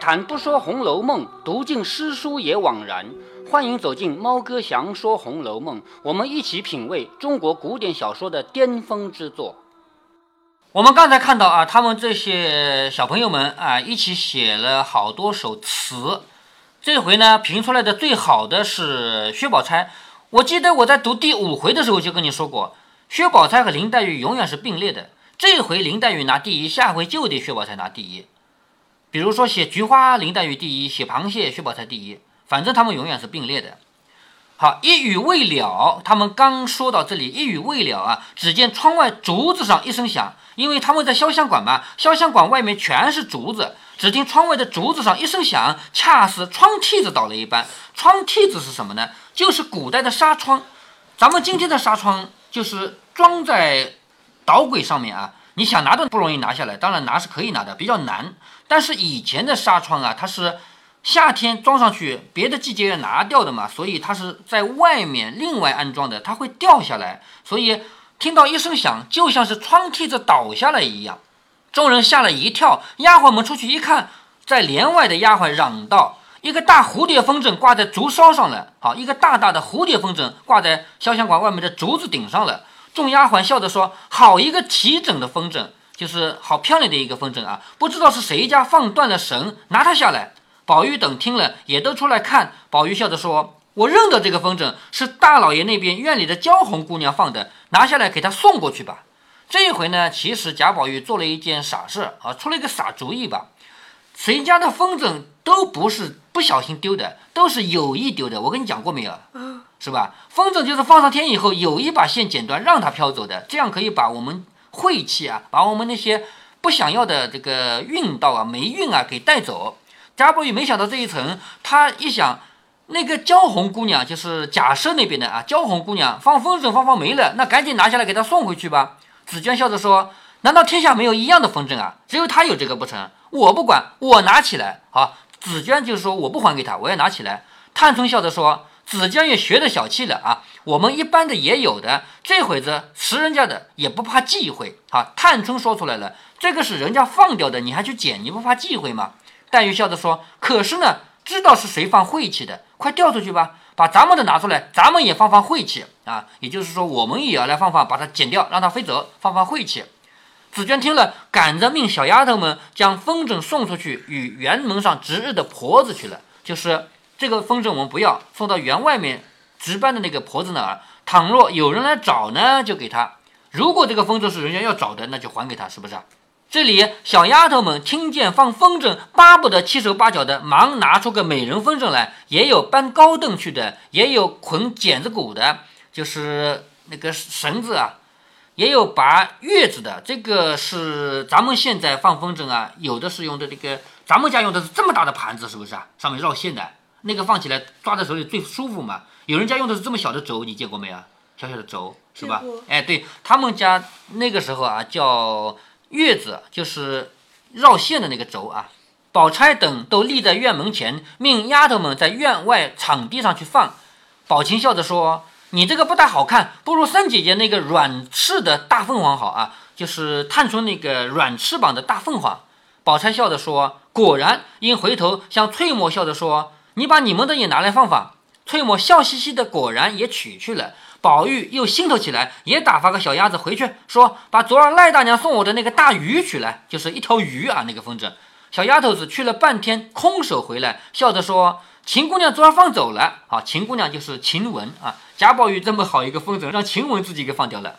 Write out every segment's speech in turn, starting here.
谈不说《红楼梦》，读尽诗书也枉然。欢迎走进猫哥祥说《红楼梦》，我们一起品味中国古典小说的巅峰之作。我们刚才看到啊，他们这些小朋友们啊，一起写了好多首词。这回呢，评出来的最好的是薛宝钗。我记得我在读第五回的时候就跟你说过，薛宝钗和林黛玉永远是并列的。这回林黛玉拿第一，下回就得薛宝钗拿第一。比如说写菊花，林黛玉第一；写螃蟹，薛宝钗第一。反正他们永远是并列的。好，一语未了，他们刚说到这里，一语未了啊！只见窗外竹子上一声响，因为他们在潇湘馆嘛，潇湘馆外面全是竹子。只听窗外的竹子上一声响，恰似窗屉子倒了一般。窗屉子是什么呢？就是古代的纱窗。咱们今天的纱窗就是装在导轨上面啊，你想拿都不容易拿下来。当然拿是可以拿的，比较难。但是以前的纱窗啊，它是。夏天装上去，别的季节要拿掉的嘛，所以它是在外面另外安装的，它会掉下来，所以听到一声响，就像是窗梯子倒下来一样。众人吓了一跳，丫鬟们出去一看，在帘外的丫鬟嚷道：“一个大蝴蝶风筝挂在竹梢上了，好，一个大大的蝴蝶风筝挂在潇湘馆外面的竹子顶上了。”众丫鬟笑着说：“好一个齐整的风筝，就是好漂亮的一个风筝啊！不知道是谁家放断了绳，拿它下来。”宝玉等听了，也都出来看。宝玉笑着说：“我认得这个风筝，是大老爷那边院里的娇红姑娘放的，拿下来给她送过去吧。”这一回呢，其实贾宝玉做了一件傻事啊，出了一个傻主意吧。谁家的风筝都不是不小心丢的，都是有意丢的。我跟你讲过没有？是吧？风筝就是放上天以后，有意把线剪断，让它飘走的，这样可以把我们晦气啊，把我们那些不想要的这个运道啊、霉运啊给带走。贾宝玉没想到这一层，他一想，那个娇红姑娘就是贾赦那边的啊，娇红姑娘放风筝放放没了，那赶紧拿下来给她送回去吧。紫娟笑着说：“难道天下没有一样的风筝啊？只有她有这个不成？我不管，我拿起来。”好，紫娟就是说我不还给她，我要拿起来。探春笑着说：“紫娟也学得小气了啊，我们一般的也有的，这会子拾人家的也不怕忌讳。”啊，探春说出来了，这个是人家放掉的，你还去捡，你不怕忌讳吗？黛玉笑着说：“可是呢，知道是谁放晦气的，快调出去吧，把咱们的拿出来，咱们也放放晦气啊！也就是说，我们也要来放放，把它剪掉，让它飞走，放放晦气。”紫娟听了，赶着命小丫头们将风筝送出去，与园门上值日的婆子去了。就是这个风筝，我们不要送到园外面值班的那个婆子那儿。倘若有人来找呢，就给他；如果这个风筝是人家要找的，那就还给他，是不是啊？这里小丫头们听见放风筝，巴不得七手八脚的，忙拿出个美人风筝来。也有搬高凳去的，也有捆剪子骨的，就是那个绳子啊，也有拔月子的。这个是咱们现在放风筝啊，有的是用的这个，咱们家用的是这么大的盘子，是不是啊？上面绕线的，那个放起来抓在手里最舒服嘛。有人家用的是这么小的轴，你见过没啊？小小的轴是吧？哎，对他们家那个时候啊，叫。月子就是绕线的那个轴啊，宝钗等都立在院门前，命丫头们在院外场地上去放。宝琴笑着说：“你这个不大好看，不如三姐姐那个软翅的大凤凰好啊，就是探出那个软翅膀的大凤凰。”宝钗笑着说：“果然。”因回头向翠墨笑着说：“你把你们的也拿来放放。”翠墨笑嘻嘻的，果然也取去了。宝玉又心头起来，也打发个小鸭子回去，说把昨儿赖大娘送我的那个大鱼取来，就是一条鱼啊，那个风筝。小丫头子去了半天，空手回来，笑着说：“秦姑娘昨儿放走了。”啊，秦姑娘就是晴雯啊。贾宝玉这么好一个风筝，让晴雯自己给放掉了。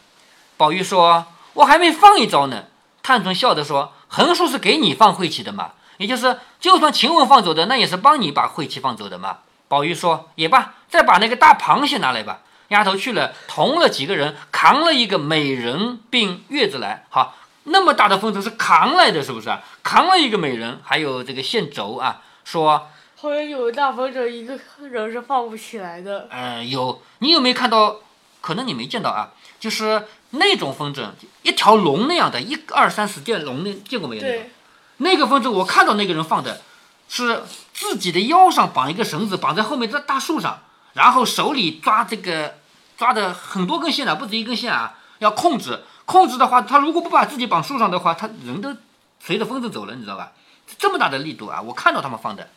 宝玉说：“我还没放一招呢。”探春笑着说：“横竖是给你放晦气的嘛，也就是就算晴雯放走的，那也是帮你把晦气放走的嘛。”宝玉说：“也罢，再把那个大螃蟹拿来吧。”丫头去了，同了几个人，扛了一个美人并月子来。好，那么大的风筝是扛来的，是不是啊？扛了一个美人，还有这个线轴啊。说后面有个大风筝，一个人是放不起来的。嗯，有。你有没有看到？可能你没见到啊。就是那种风筝，一条龙那样的，一二三四见龙那见过没有？对。那个风筝，我看到那个人放的，是自己的腰上绑一个绳子，绑在后面这大树上，然后手里抓这个。抓的很多根线呢，不止一根线啊！要控制，控制的话，他如果不把自己绑树上的话，他人都随着风筝走了，你知道吧？这么大的力度啊！我看到他们放的。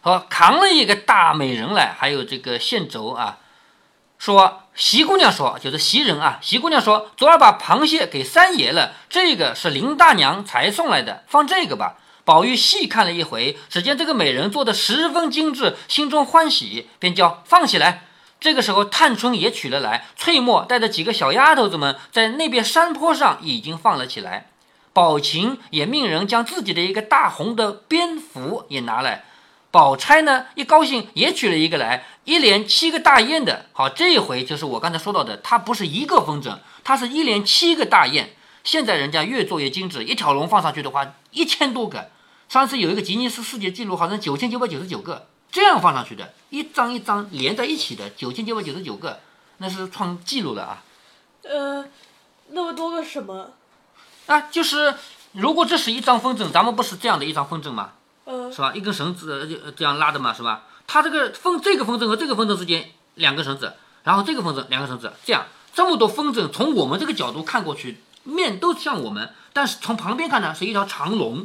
好，扛了一个大美人来，还有这个线轴啊。说席姑娘说，就是袭人啊。席姑娘说，昨儿把螃蟹给三爷了，这个是林大娘才送来的，放这个吧。宝玉细看了一回，只见这个美人做的十分精致，心中欢喜，便叫放起来。这个时候，探春也取了来，翠墨带着几个小丫头子们在那边山坡上已经放了起来。宝琴也命人将自己的一个大红的蝙蝠也拿来。宝钗呢，一高兴也取了一个来，一连七个大雁的。好，这一回就是我刚才说到的，它不是一个风筝，它是一连七个大雁。现在人家越做越精致，一条龙放上去的话，一千多个。上次有一个吉尼斯世界纪录，好像九千九百九十九个这样放上去的，一张一张连在一起的，九千九百九十九个，那是创纪录了啊。呃，那么多个什么？啊，就是如果这是一张风筝，咱们不是这样的一张风筝吗？呃，是吧？一根绳子就这样拉的嘛，是吧？它这个风这个风筝和这个风筝之间两根绳子，然后这个风筝两根绳子，这样这么多风筝，从我们这个角度看过去，面都像我们，但是从旁边看呢，是一条长龙。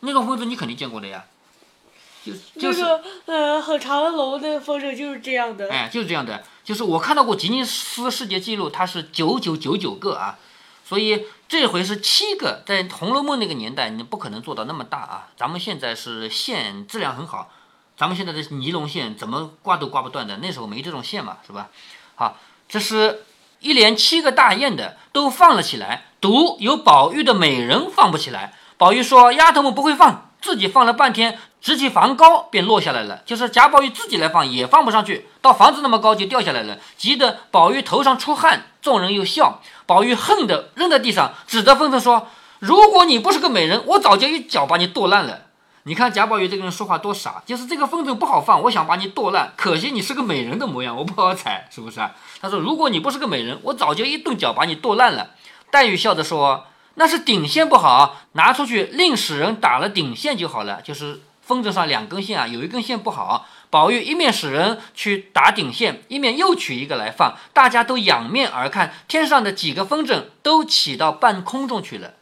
那种风筝你肯定见过的呀，就就是那个呃很长的龙那个风筝就是这样的。哎，就是这样的，就是我看到过吉尼斯世界纪录，它是九九九九个啊，所以这回是七个，在《红楼梦》那个年代，你不可能做到那么大啊。咱们现在是线质量很好，咱们现在的尼龙线怎么挂都挂不断的，那时候没这种线嘛，是吧？好，这是一连七个大雁的都放了起来，独有宝玉的美人放不起来。宝玉说：“丫头们不会放，自己放了半天，直起房高便落下来了。就是贾宝玉自己来放也放不上去，到房子那么高就掉下来了，急得宝玉头上出汗，众人又笑。宝玉恨得扔在地上，指着风筝说：‘如果你不是个美人，我早就一脚把你剁烂了。’你看贾宝玉这个人说话多傻，就是这个风筝不好放，我想把你剁烂，可惜你是个美人的模样，我不好踩，是不是啊？他说：‘如果你不是个美人，我早就一顿脚把你剁烂了。’黛玉笑着说。”那是顶线不好，拿出去另使人打了顶线就好了。就是风筝上两根线啊，有一根线不好，宝玉一面使人去打顶线，一面又取一个来放，大家都仰面而看，天上的几个风筝都起到半空中去了。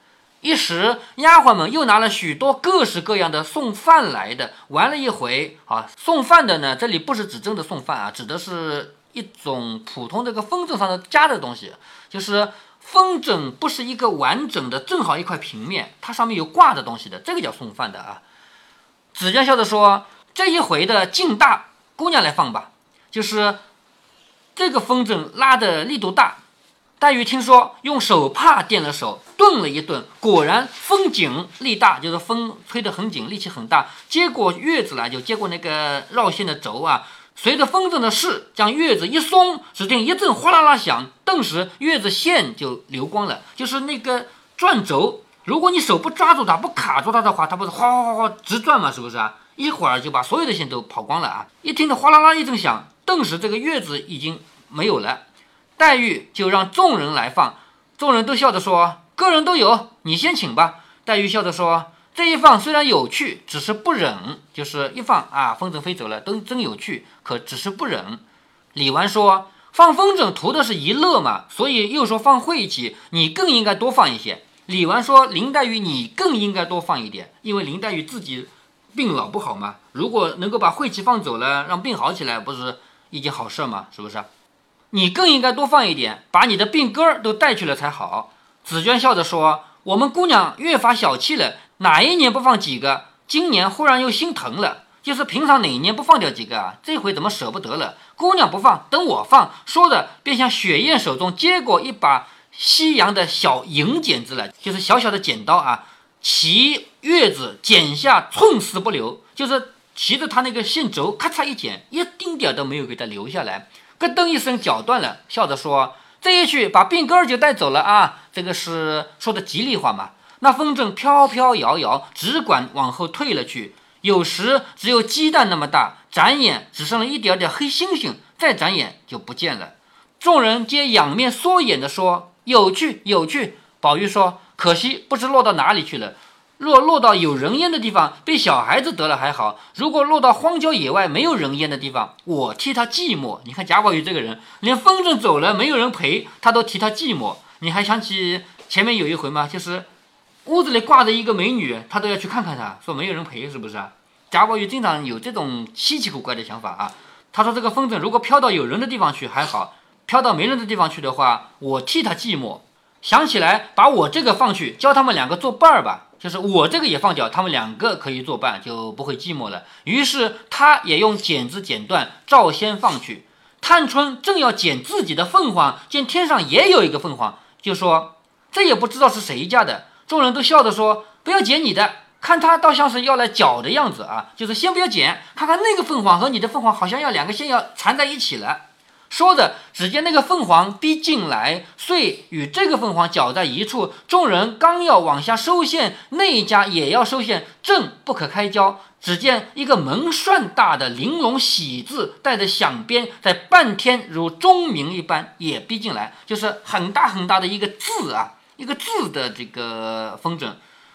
一时丫鬟们又拿了许多各式各样的送饭来的，玩了一回啊。送饭的呢，这里不是指真的送饭啊，指的是一种普通这个风筝上的加的东西，就是。风筝不是一个完整的，正好一块平面，它上面有挂的东西的，这个叫送饭的啊。紫娟笑着说：“这一回的劲大，姑娘来放吧。就是这个风筝拉的力度大。”黛玉听说，用手帕垫了手，顿了一顿，果然风紧力大，就是风吹得很紧，力气很大。接过月子来，就接过那个绕线的轴啊。随着风筝的势，将月子一松，只听一阵哗啦啦响，顿时月子线就流光了。就是那个转轴，如果你手不抓住它，不卡住它的话，它不是哗哗哗哗直转吗？是不是啊？一会儿就把所有的线都跑光了啊！一听到哗啦啦一阵响，顿时这个月子已经没有了。黛玉就让众人来放，众人都笑着说：“个人都有，你先请吧。”黛玉笑着说。这一放虽然有趣，只是不忍。就是一放啊，风筝飞走了，都真有趣，可只是不忍。李纨说：“放风筝图的是一乐嘛，所以又说放晦气，你更应该多放一些。”李纨说：“林黛玉，你更应该多放一点，因为林黛玉自己病老不好嘛。如果能够把晦气放走了，让病好起来，不是一件好事吗？是不是？你更应该多放一点，把你的病根儿都带去了才好。”紫娟笑着说：“我们姑娘越发小气了。”哪一年不放几个？今年忽然又心疼了，就是平常哪一年不放掉几个啊？这回怎么舍不得了？姑娘不放，等我放。说着，便向雪雁手中接过一把西洋的小银剪子来，就是小小的剪刀啊。骑月子剪下寸丝不留，就是骑着他那个线轴，咔嚓一剪，一丁点都没有给他留下来。咯噔一声绞断了，笑着说：“这一去，把病根儿就带走了啊！”这个是说的吉利话嘛？那风筝飘飘摇摇，只管往后退了去。有时只有鸡蛋那么大，眨眼只剩了一点点黑星星，再眨眼就不见了。众人皆仰面缩眼的说：“有趣，有趣。”宝玉说：“可惜不知落到哪里去了。若落到有人烟的地方，被小孩子得了还好；如果落到荒郊野外没有人烟的地方，我替他寂寞。你看贾宝玉这个人，连风筝走了没有人陪，他都替他寂寞。你还想起前面有一回吗？就是。屋子里挂着一个美女，他都要去看看她，说没有人陪，是不是啊？贾宝玉经常有这种稀奇古怪的想法啊。他说这个风筝如果飘到有人的地方去还好，飘到没人的地方去的话，我替他寂寞。想起来把我这个放去，教他们两个做伴儿吧，就是我这个也放掉，他们两个可以作伴，就不会寂寞了。于是他也用剪子剪断，照先放去。探春正要剪自己的凤凰，见天上也有一个凤凰，就说：“这也不知道是谁家的。”众人都笑着说：“不要捡你的，看他倒像是要来搅的样子啊！就是先不要捡，看看那个凤凰和你的凤凰好像要两个线要缠在一起了。”说着，只见那个凤凰逼进来，遂与这个凤凰搅在一处。众人刚要往下收线，那一家也要收线，正不可开交。只见一个门扇大的玲珑喜字，带着响鞭，在半天如钟鸣一般，也逼进来，就是很大很大的一个字啊，一个字的这个风筝。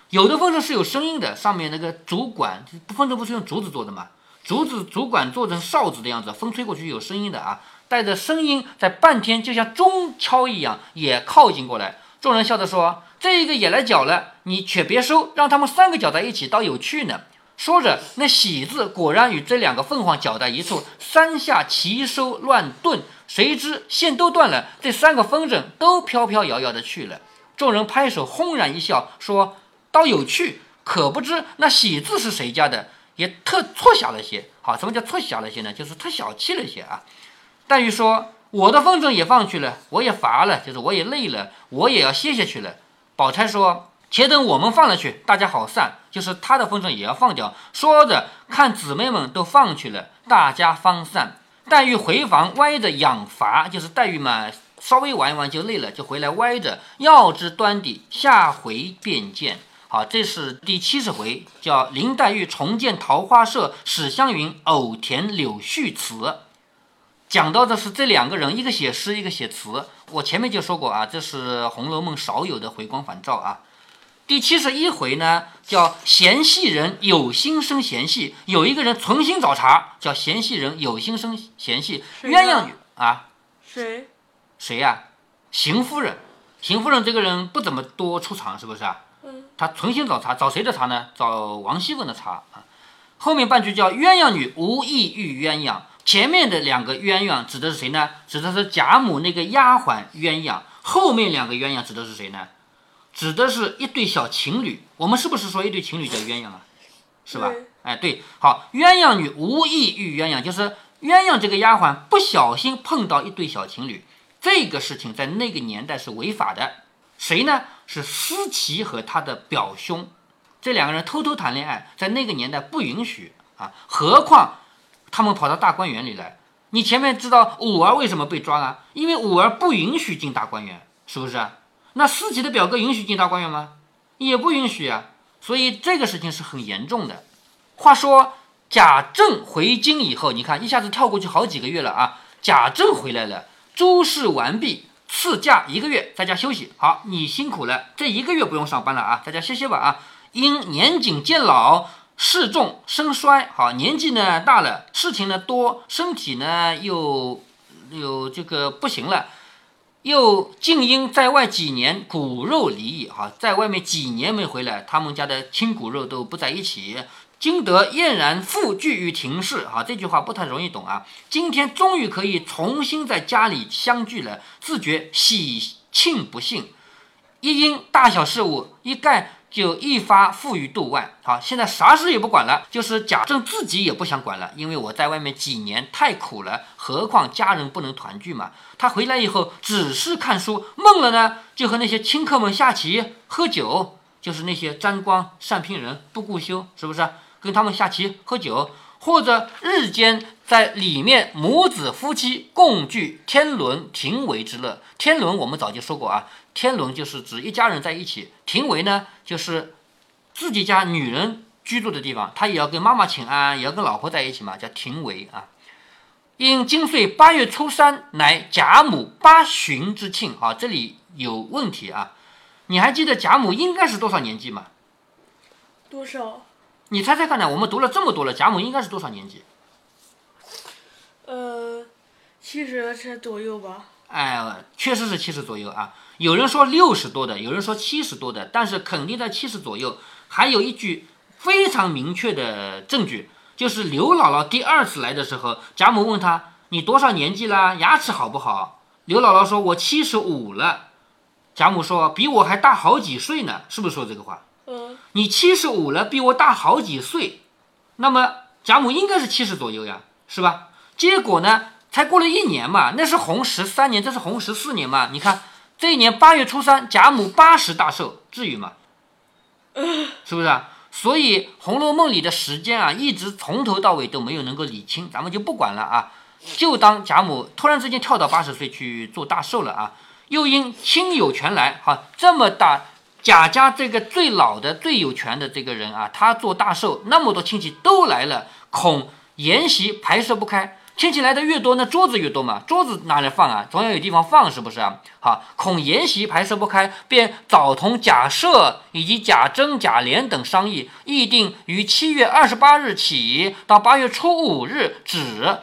有的风筝是有声音的，上面那个竹管，风筝不是用竹子做的吗？竹子竹管做成哨子的样子，风吹过去有声音的啊，带着声音在半天，就像钟敲一样，也靠近过来。众人笑着说：“这一个也来搅了，你却别收，让他们三个搅在一起，倒有趣呢。”说着，那喜字果然与这两个凤凰搅在一处，三下齐收乱顿，谁知线都断了，这三个风筝都飘飘摇摇的去了。众人拍手轰然一笑，说：“倒有趣，可不知那喜字是谁家的，也特错小了些。好，什么叫错小了些呢？就是特小气了些啊。”黛玉说：“我的风筝也放去了，我也乏了，就是我也累了，我也要歇下去了。”宝钗说。且等我们放了去，大家好散。就是他的风筝也要放掉。说着，看姊妹们都放去了，大家方散。黛玉回房歪着养乏，就是黛玉嘛，稍微玩一玩就累了，就回来歪着。要知端底，下回便见。好，这是第七十回，叫林黛玉重见桃花社，史湘云偶填柳絮词。讲到的是这两个人，一个写诗，一个写词。我前面就说过啊，这是《红楼梦》少有的回光返照啊。第七十一回呢，叫嫌隙人有心生嫌隙，有一个人存心找茬，叫嫌隙人有心生嫌隙。鸳鸯女啊，谁？谁呀？邢夫人。邢夫人这个人不怎么多出场，是不是啊？嗯。她存心找茬，找谁的茬呢？找王熙凤的茬啊。后面半句叫鸳鸯女无意遇鸳鸯，前面的两个鸳鸯指的是谁呢？指的是贾母那个丫鬟鸳鸯。后面两个鸳鸯指的是谁呢？指的是一对小情侣，我们是不是说一对情侣叫鸳鸯啊？是吧？哎，对，好，鸳鸯女无意遇鸳鸯，就是鸳鸯这个丫鬟不小心碰到一对小情侣，这个事情在那个年代是违法的。谁呢？是思琪和他的表兄，这两个人偷偷谈恋爱，在那个年代不允许啊。何况他们跑到大观园里来，你前面知道五儿为什么被抓了？因为五儿不允许进大观园，是不是？那思琪的表哥允许进大观园吗？也不允许啊。所以这个事情是很严重的。话说贾政回京以后，你看一下子跳过去好几个月了啊。贾政回来了，诸事完毕，赐假一个月，在家休息。好，你辛苦了，这一个月不用上班了啊，在家歇歇吧啊。因年景渐老，事重身衰，好年纪呢大了，事情呢多，身体呢又有这个不行了。又竟因在外几年骨肉离异，哈，在外面几年没回来，他们家的亲骨肉都不在一起。今得燕然复聚于庭室，啊，这句话不太容易懂啊。今天终于可以重新在家里相聚了，自觉喜庆不幸。一因大小事务一概。就一发付于度外。好，现在啥事也不管了，就是贾政自己也不想管了，因为我在外面几年太苦了，何况家人不能团聚嘛。他回来以后只是看书，闷了呢，就和那些亲客们下棋、喝酒，就是那些沾光、善聘人、不顾羞，是不是？跟他们下棋、喝酒，或者日间在里面母子夫妻共聚天伦庭为之乐。天伦我们早就说过啊。天伦就是指一家人在一起，庭为呢就是自己家女人居住的地方，他也要跟妈妈请安，也要跟老婆在一起嘛，叫庭为啊。因今岁八月初三，乃贾母八旬之庆啊，这里有问题啊。你还记得贾母应该是多少年纪吗？多少？你猜猜看呢？我们读了这么多了，贾母应该是多少年纪？呃，七十左右吧。哎，确实是七十左右啊。有人说六十多的，有人说七十多的，但是肯定在七十左右。还有一句非常明确的证据，就是刘姥姥第二次来的时候，贾母问她：“你多少年纪啦？牙齿好不好？”刘姥姥说：“我七十五了。”贾母说：“比我还大好几岁呢，是不是说这个话？嗯，你七十五了，比我大好几岁，那么贾母应该是七十左右呀，是吧？结果呢，才过了一年嘛，那是洪十三年，这是洪十四年嘛。你看这一年八月初三，贾母八十大寿，至于吗？是不是啊？所以《红楼梦》里的时间啊，一直从头到尾都没有能够理清，咱们就不管了啊，就当贾母突然之间跳到八十岁去做大寿了啊。又因亲友全来，哈，这么大贾家这个最老的、最有权的这个人啊，他做大寿，那么多亲戚都来了，恐筵席排设不开。亲戚来的越多，那桌子越多嘛，桌子哪里放啊？总要有地方放，是不是啊？好，恐筵席排设不开，便早同贾赦以及贾珍、贾琏等商议，议定于七月二十八日起到八月初五日止，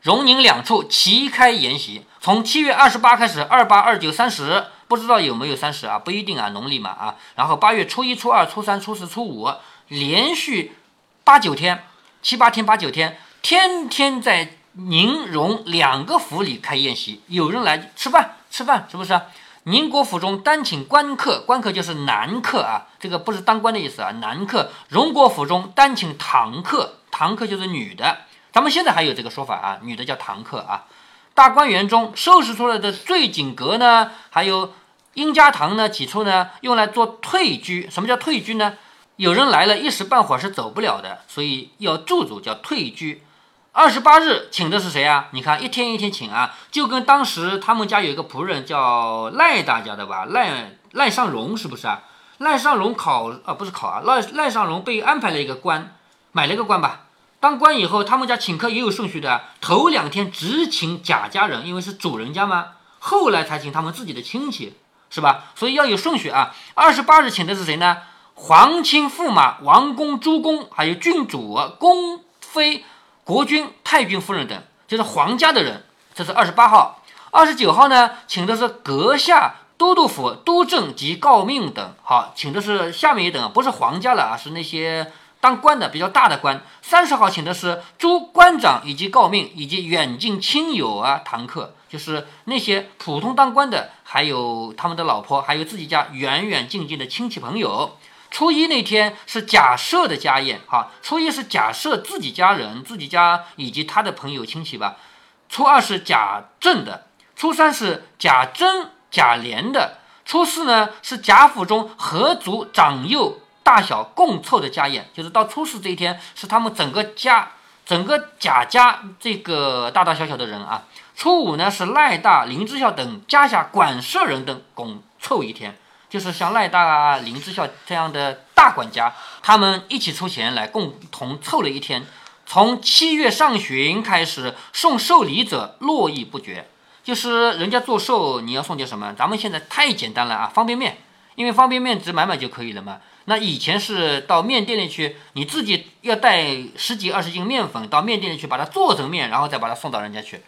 荣宁两处齐开筵席。从七月二十八开始，二八、二九、三十，不知道有没有三十啊？不一定啊，农历嘛啊。然后八月初一、初二、初三、初四、初五，连续八九天，七八天、八九天，天天在宁荣两个府里开宴席，有人来吃饭，吃饭是不是？宁国府中单请官客，官客就是男客啊，这个不是当官的意思啊，男客。荣国府中单请堂客，堂客就是女的，咱们现在还有这个说法啊，女的叫堂客啊。大观园中收拾出来的醉景阁呢，还有殷家堂呢，起初呢用来做退居。什么叫退居呢？有人来了，一时半会儿是走不了的，所以要驻足，叫退居。二十八日请的是谁啊？你看一天一天请啊，就跟当时他们家有一个仆人叫赖大家的吧，赖赖尚荣是不是啊？赖尚荣考啊不是考啊，赖赖尚荣被安排了一个官，买了一个官吧。当官以后，他们家请客也有顺序的。头两天只请贾家人，因为是主人家嘛。后来才请他们自己的亲戚，是吧？所以要有顺序啊。二十八日请的是谁呢？皇亲驸马、王公、诸公，还有郡主、宫妃、国君、太君夫人等，就是皇家的人。这是二十八号。二十九号呢，请的是阁下、都督府、督正及诰命等。好，请的是下面一等，不是皇家了啊，是那些。当官的比较大的官，三十号请的是诸官长以及诰命以及远近亲友啊堂客，就是那些普通当官的，还有他们的老婆，还有自己家远远近近的亲戚朋友。初一那天是贾设的家宴，哈，初一是贾设自己家人、自己家以及他的朋友亲戚吧。初二是贾政的，初三是贾珍、贾琏的，初四呢是贾府中合族长幼。大小共凑的家宴，就是到初四这一天，是他们整个家、整个贾家这个大大小小的人啊。初五呢，是赖大、林之孝等家下管事人等共凑一天，就是像赖大啊、林之孝这样的大管家，他们一起出钱来共同凑了一天。从七月上旬开始送寿礼者络绎不绝，就是人家做寿，你要送点什么？咱们现在太简单了啊，方便面，因为方便面只买买就可以了嘛。那以前是到面店里去，你自己要带十几二十斤面粉到面店里去，把它做成面，然后再把它送到人家去。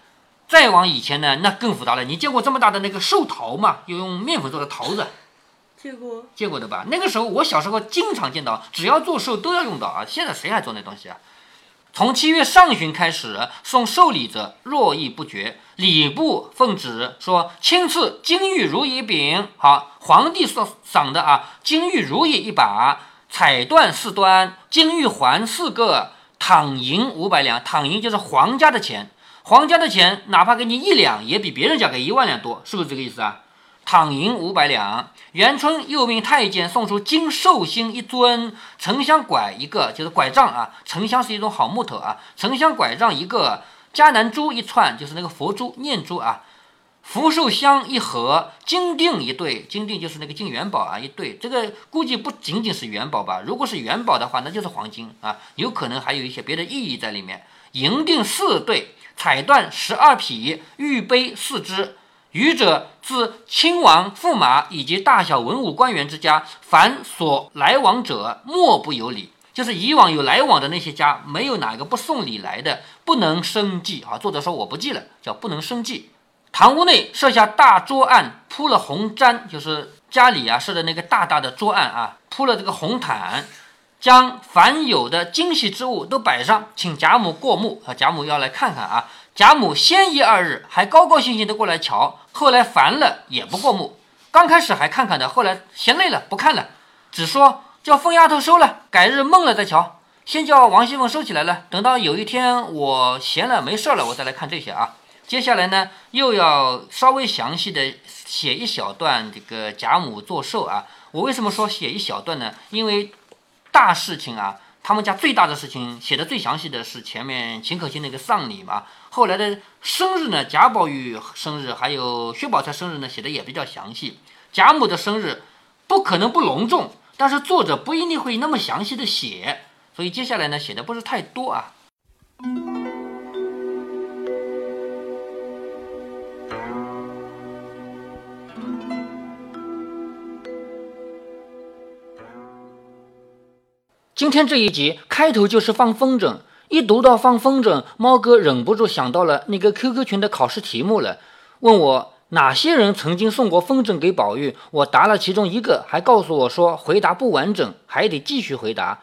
再往以前呢，那更复杂了。你见过这么大的那个寿桃吗？就用面粉做的桃子，见过，见过的吧？那个时候我小时候经常见到，只要做寿都要用到啊。现在谁还做那东西啊？从七月上旬开始送寿礼者络绎不绝。礼部奉旨说：“亲赐金玉如意饼。”好，皇帝所赏的啊，金玉如意一把，彩缎四端，金玉环四个，躺银五百两。躺银就是皇家的钱，皇家的钱哪怕给你一两，也比别人家给一万两多，是不是这个意思啊？躺银五百两，元春又命太监送出金寿星一尊，沉香拐一个，就是拐杖啊。沉香是一种好木头啊，沉香拐杖一个，迦南珠一串，就是那个佛珠、念珠啊。福寿香一盒，金锭一对，金锭就是那个金元宝啊，一对。这个估计不仅仅是元宝吧？如果是元宝的话，那就是黄金啊，有可能还有一些别的意义在里面。银锭四对，彩缎十二匹，玉杯四只。愚者自亲王、驸马以及大小文武官员之家，凡所来往者，莫不有礼。就是以往有来往的那些家，没有哪个不送礼来的，不能生计啊。作者说我不记了，叫不能生计。堂屋内设下大桌案，铺了红毡，就是家里啊设的那个大大的桌案啊，铺了这个红毯，将凡有的精细之物都摆上，请贾母过目啊。贾母要来看看啊。贾母先一二日还高高兴兴的过来瞧，后来烦了也不过目。刚开始还看看的，后来嫌累了不看了，只说叫疯丫头收了，改日梦了再瞧。先叫王熙凤收起来了，等到有一天我闲了没事了，我再来看这些啊。接下来呢，又要稍微详细的写一小段这个贾母做寿啊。我为什么说写一小段呢？因为大事情啊。他们家最大的事情写的最详细的是前面秦可卿那个丧礼嘛，后来的生日呢，贾宝玉生日还有薛宝钗生日呢，写的也比较详细。贾母的生日不可能不隆重，但是作者不一定会那么详细的写，所以接下来呢写的不是太多啊。今天这一集开头就是放风筝，一读到放风筝，猫哥忍不住想到了那个 QQ 群的考试题目了，问我哪些人曾经送过风筝给宝玉，我答了其中一个，还告诉我说回答不完整，还得继续回答。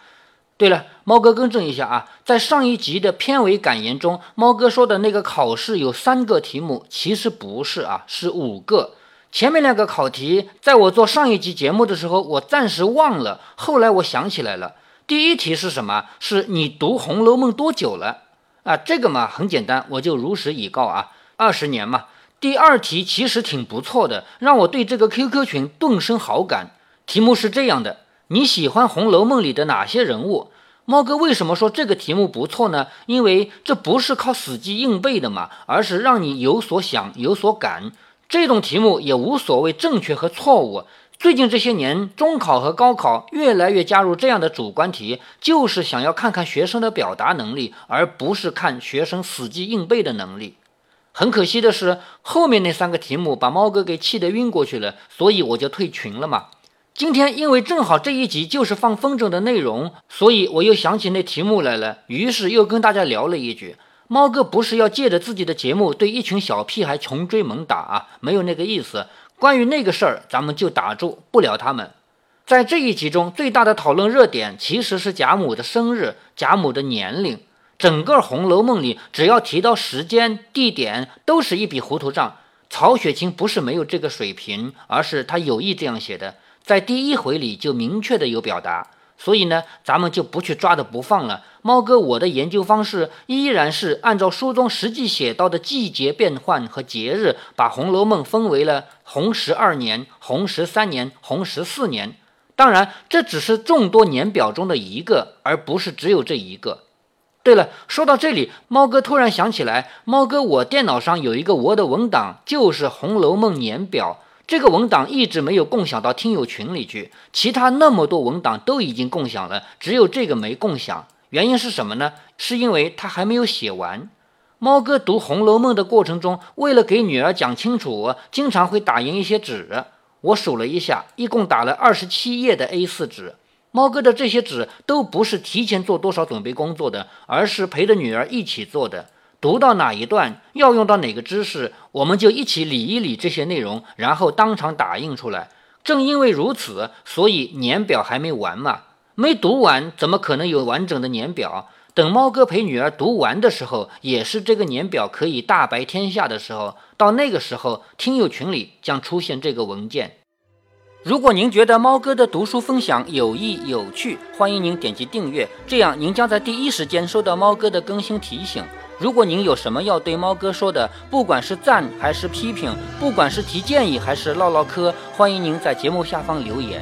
对了，猫哥更正一下啊，在上一集的片尾感言中，猫哥说的那个考试有三个题目，其实不是啊，是五个。前面两个考题，在我做上一集节目的时候，我暂时忘了，后来我想起来了。第一题是什么？是你读《红楼梦》多久了？啊，这个嘛很简单，我就如实以告啊，二十年嘛。第二题其实挺不错的，让我对这个 QQ 群顿生好感。题目是这样的：你喜欢《红楼梦》里的哪些人物？猫哥为什么说这个题目不错呢？因为这不是靠死记硬背的嘛，而是让你有所想、有所感。这种题目也无所谓正确和错误。最近这些年，中考和高考越来越加入这样的主观题，就是想要看看学生的表达能力，而不是看学生死记硬背的能力。很可惜的是，后面那三个题目把猫哥给气得晕过去了，所以我就退群了嘛。今天因为正好这一集就是放风筝的内容，所以我又想起那题目来了，于是又跟大家聊了一句：猫哥不是要借着自己的节目对一群小屁孩穷追猛打啊，没有那个意思。关于那个事儿，咱们就打住不聊他们。在这一集中，最大的讨论热点其实是贾母的生日、贾母的年龄。整个《红楼梦》里，只要提到时间、地点，都是一笔糊涂账。曹雪芹不是没有这个水平，而是他有意这样写的，在第一回里就明确的有表达。所以呢，咱们就不去抓着不放了。猫哥，我的研究方式依然是按照书中实际写到的季节变换和节日，把《红楼梦》分为了红十二年、红十三年、红十四年。当然，这只是众多年表中的一个，而不是只有这一个。对了，说到这里，猫哥突然想起来，猫哥，我电脑上有一个 Word 文档，就是《红楼梦》年表。这个文档一直没有共享到听友群里去，其他那么多文档都已经共享了，只有这个没共享。原因是什么呢？是因为他还没有写完。猫哥读《红楼梦》的过程中，为了给女儿讲清楚，经常会打印一些纸。我数了一下，一共打了二十七页的 A4 纸。猫哥的这些纸都不是提前做多少准备工作的，而是陪着女儿一起做的。读到哪一段要用到哪个知识，我们就一起理一理这些内容，然后当场打印出来。正因为如此，所以年表还没完嘛，没读完，怎么可能有完整的年表？等猫哥陪女儿读完的时候，也是这个年表可以大白天下的时候。到那个时候，听友群里将出现这个文件。如果您觉得猫哥的读书分享有益有趣，欢迎您点击订阅，这样您将在第一时间收到猫哥的更新提醒。如果您有什么要对猫哥说的，不管是赞还是批评，不管是提建议还是唠唠嗑，欢迎您在节目下方留言。